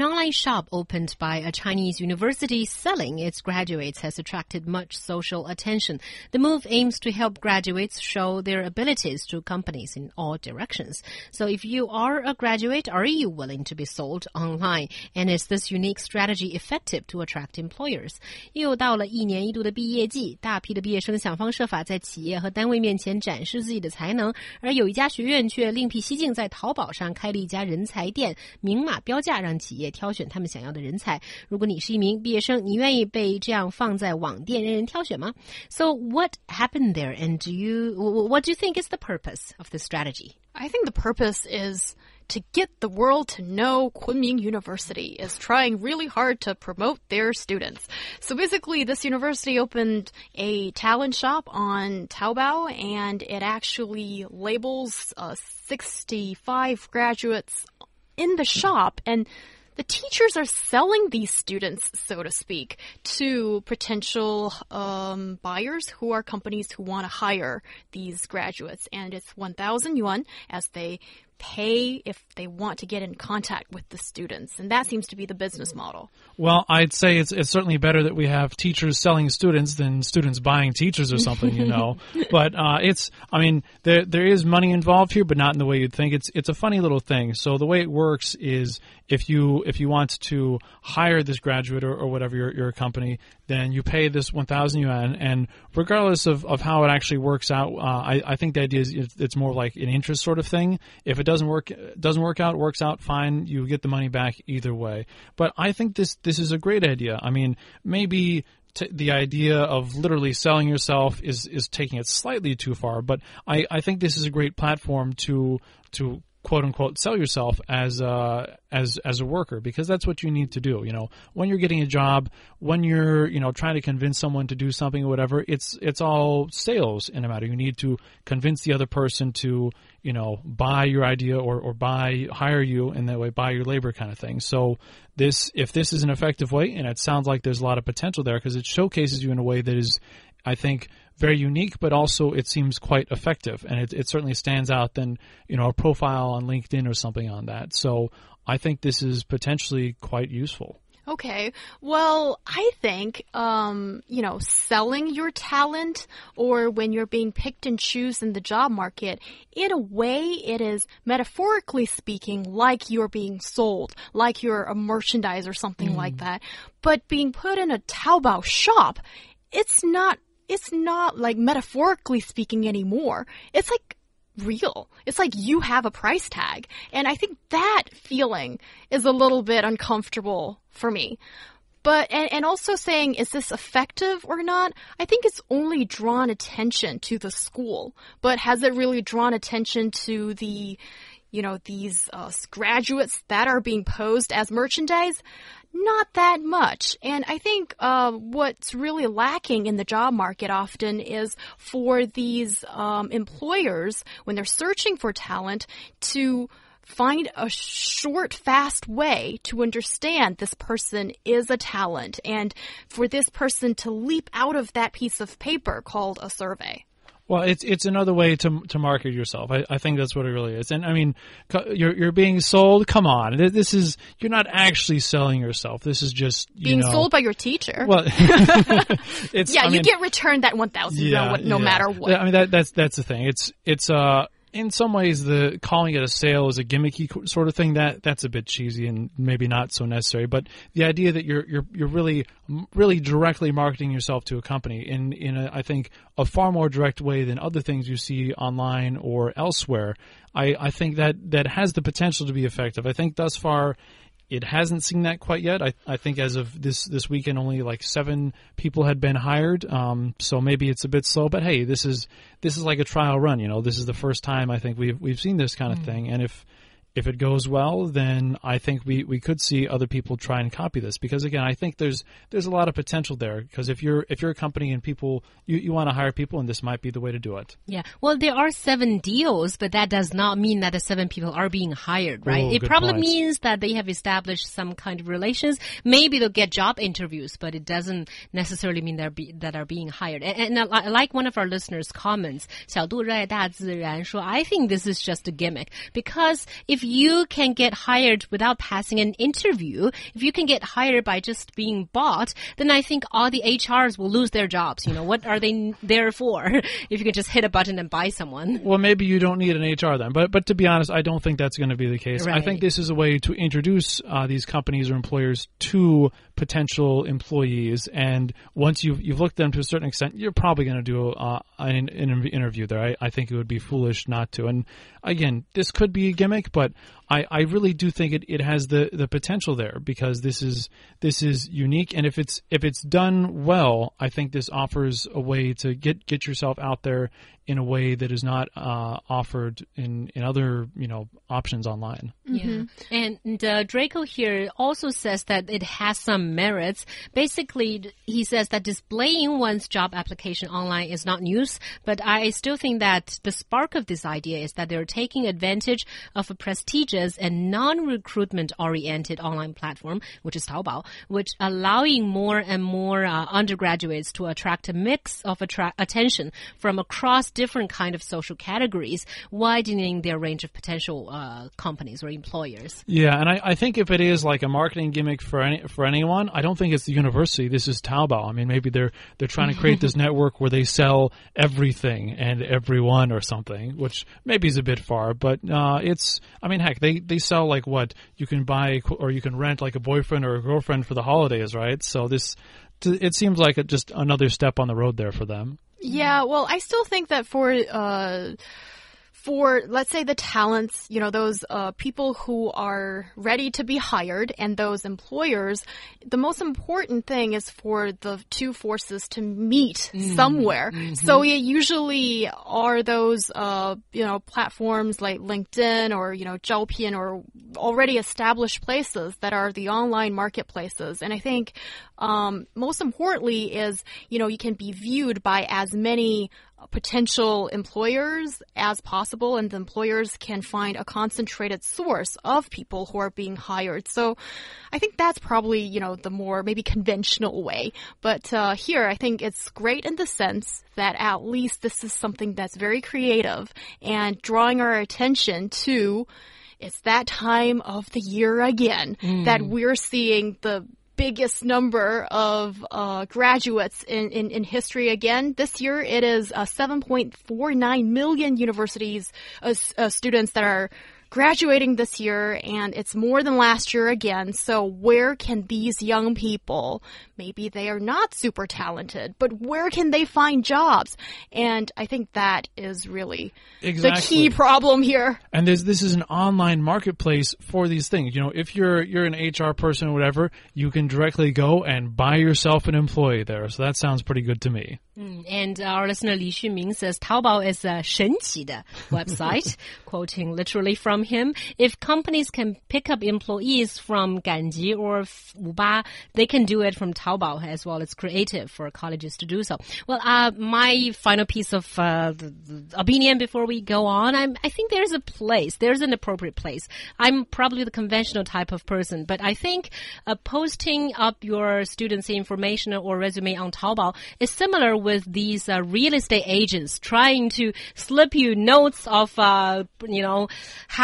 An online shop opened by a Chinese university selling its graduates has attracted much social attention. The move aims to help graduates show their abilities to companies in all directions. So if you are a graduate, are you willing to be sold online? And is this unique strategy effective to attract employers? 又到了一年一度的毕业季，大批的毕业生想方设法在企业和单位面前展示自己的才能，而有一家学院却另辟蹊径，在淘宝上开了一家人才店，明码标价让企业。 也挑选他们想要的人才。如果你是一名毕业生，你愿意被这样放在网店任人挑选吗？So what happened there, and do you what do you think is the purpose of this strategy? I think the purpose is to get the world to know Kunming University is trying really hard to promote their students. So basically, this university opened a talent shop on Taobao and it actually labels uh, 65 graduates in the shop and the teachers are selling these students, so to speak, to potential um, buyers who are companies who want to hire these graduates. And it's 1,000 yuan as they pay if they want to get in contact with the students. And that seems to be the business model. Well, I'd say it's, it's certainly better that we have teachers selling students than students buying teachers or something, you know. but uh, it's, I mean, there there is money involved here, but not in the way you'd think. It's it's a funny little thing. So the way it works is if you if you want to hire this graduate or, or whatever your, your company, then you pay this 1,000 yuan, and regardless of, of how it actually works out, uh, I, I think the idea is it's more like an interest sort of thing. If it doesn't work doesn't work out, works out fine. You get the money back either way. But I think this this is a great idea. I mean, maybe the idea of literally selling yourself is is taking it slightly too far, but I, I think this is a great platform to to quote unquote sell yourself as a, as as a worker because that's what you need to do you know. When you're getting a job when you're you know trying to convince someone to do something or whatever it's it's all sales in a matter. You need to convince the other person to you know buy your idea or or buy hire you and that way buy your labor kind of thing. So this if this is an effective way and it sounds like there's a lot of potential there because it showcases you in a way that is I think very unique, but also it seems quite effective, and it, it certainly stands out than you know a profile on LinkedIn or something on that. So I think this is potentially quite useful. Okay. Well, I think, um, you know, selling your talent or when you're being picked and choose in the job market, in a way, it is metaphorically speaking like you're being sold, like you're a merchandise or something mm. like that. But being put in a Taobao shop, it's not it's not like metaphorically speaking anymore. It's like real. It's like you have a price tag. And I think that feeling is a little bit uncomfortable for me. But, and, and also saying, is this effective or not? I think it's only drawn attention to the school, but has it really drawn attention to the, you know, these uh, graduates that are being posed as merchandise? Not that much. And I think uh, what's really lacking in the job market often is for these um, employers, when they're searching for talent, to find a short, fast way to understand this person is a talent and for this person to leap out of that piece of paper called a survey. Well, it's it's another way to to market yourself. I, I think that's what it really is. And I mean, you're you're being sold. Come on, this is you're not actually selling yourself. This is just being know, sold by your teacher. Well, it's yeah, I you mean, get returned that one thousand yeah, no, no yeah. matter what. I mean that that's that's the thing. It's it's uh in some ways, the calling it a sale is a gimmicky sort of thing. That that's a bit cheesy and maybe not so necessary. But the idea that you're you're you're really really directly marketing yourself to a company in in a, I think a far more direct way than other things you see online or elsewhere. I I think that that has the potential to be effective. I think thus far it hasn't seen that quite yet. I, I think as of this this weekend, only like seven people had been hired. Um, so maybe it's a bit slow. But hey, this is this is like a trial run. You know, this is the first time I think we've we've seen this kind of mm. thing. And if if it goes well, then I think we, we could see other people try and copy this because again, I think there's there's a lot of potential there because if you're if you're a company and people you, you want to hire people and this might be the way to do it. Yeah. Well, there are seven deals, but that does not mean that the seven people are being hired, right? Oh, it good probably point. means that they have established some kind of relations. Maybe they'll get job interviews, but it doesn't necessarily mean they're be, that are being hired. And, and I like one of our listeners' comments, 小杜热爱大自然说, I think this is just a gimmick because if you can get hired without passing an interview, if you can get hired by just being bought, then I think all the HRs will lose their jobs. You know, what are they there for if you can just hit a button and buy someone? Well, maybe you don't need an HR then, but but to be honest, I don't think that's going to be the case. I think this is a way to introduce uh, these companies or employers to potential employees, and once you've you've looked at them to a certain extent, you're probably going to do uh, an, an interview there. I, I think it would be foolish not to. And again, this could be a gimmick, but but I, I really do think it, it has the, the potential there because this is this is unique, and if it's if it's done well, I think this offers a way to get get yourself out there in a way that is not uh, offered in in other you know options online. Yeah. And uh, Draco here also says that it has some merits. Basically, he says that displaying one's job application online is not news, but I still think that the spark of this idea is that they're taking advantage of a prestigious and non-recruitment oriented online platform, which is Taobao, which allowing more and more uh, undergraduates to attract a mix of attra- attention from across different kind of social categories, widening their range of potential uh, companies or employers. Yeah, and I, I think if it is like a marketing gimmick for any for anyone, I don't think it's the university. This is Taobao. I mean, maybe they're they're trying to create this network where they sell everything and everyone or something, which maybe is a bit far, but uh, it's. I mean, heck, they they sell like what you can buy or you can rent like a boyfriend or a girlfriend for the holidays, right? So this. It seems like just another step on the road there for them. Yeah, well, I still think that for uh, for let's say the talents, you know, those uh, people who are ready to be hired and those employers, the most important thing is for the two forces to meet somewhere. So it usually are those uh, you know platforms like LinkedIn or you know 招聘 or already established places that are the online marketplaces. And I think um, most importantly is you know you can be viewed by as many potential employers as possible and the employers can find a concentrated source of people who are being hired. So i think that's probably you know the more maybe conventional way. But uh, here i think it's great in the sense that at least this is something that's very creative and drawing our attention to it's that time of the year again that we're seeing the biggest number of uh, graduates in, in, in history again. This year it is uh, 7.49 million universities uh, uh, students that are graduating this year and it's more than last year again. So where can these young people, maybe they are not super talented, but where can they find jobs? And I think that is really the Exactly. key problem here. And there's this is an online marketplace for these things. You know, if you're you're an HR person or whatever, you can directly go and buy yourself an employee there. So that sounds pretty good to me. And our listener Li Xuming says Taobao is a 神奇的 website, quoting literally from him. If companies can pick up employees from Ganji or Wuba, they can do it from Taobao as well. It's creative for colleges to do so. Well, uh, my final piece of uh, opinion before we go on, I'm, I think there's a place, there's an appropriate place. I'm probably the conventional type of person, but I think uh, posting up your students' information or resume on Taobao is similar with these uh, real estate agents trying to slip you notes of, uh, you know,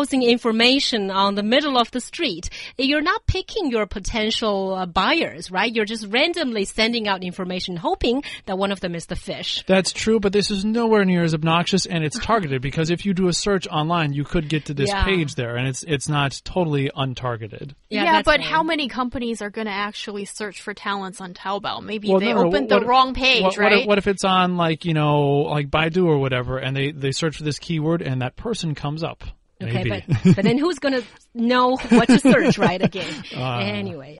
housing information on the middle of the street. You're not picking your potential uh, buyers, right? You're just randomly sending out information, hoping that one of them is the fish. That's true, but this is nowhere near as obnoxious and it's targeted because if you do a search online, you could get to this Yeah. page there and it's it's not totally untargeted. Yeah, that's but right. how many companies are going to actually search for talents on Taobao? Maybe Well, they no, opened what- the wrong page, what, right? What if, what if it's on like, you know, like Baidu or whatever and they they search for this keyword and that person comes up? Okay, Maybe. but, but then who's going to know what to search, right? Again. Uh, anyway.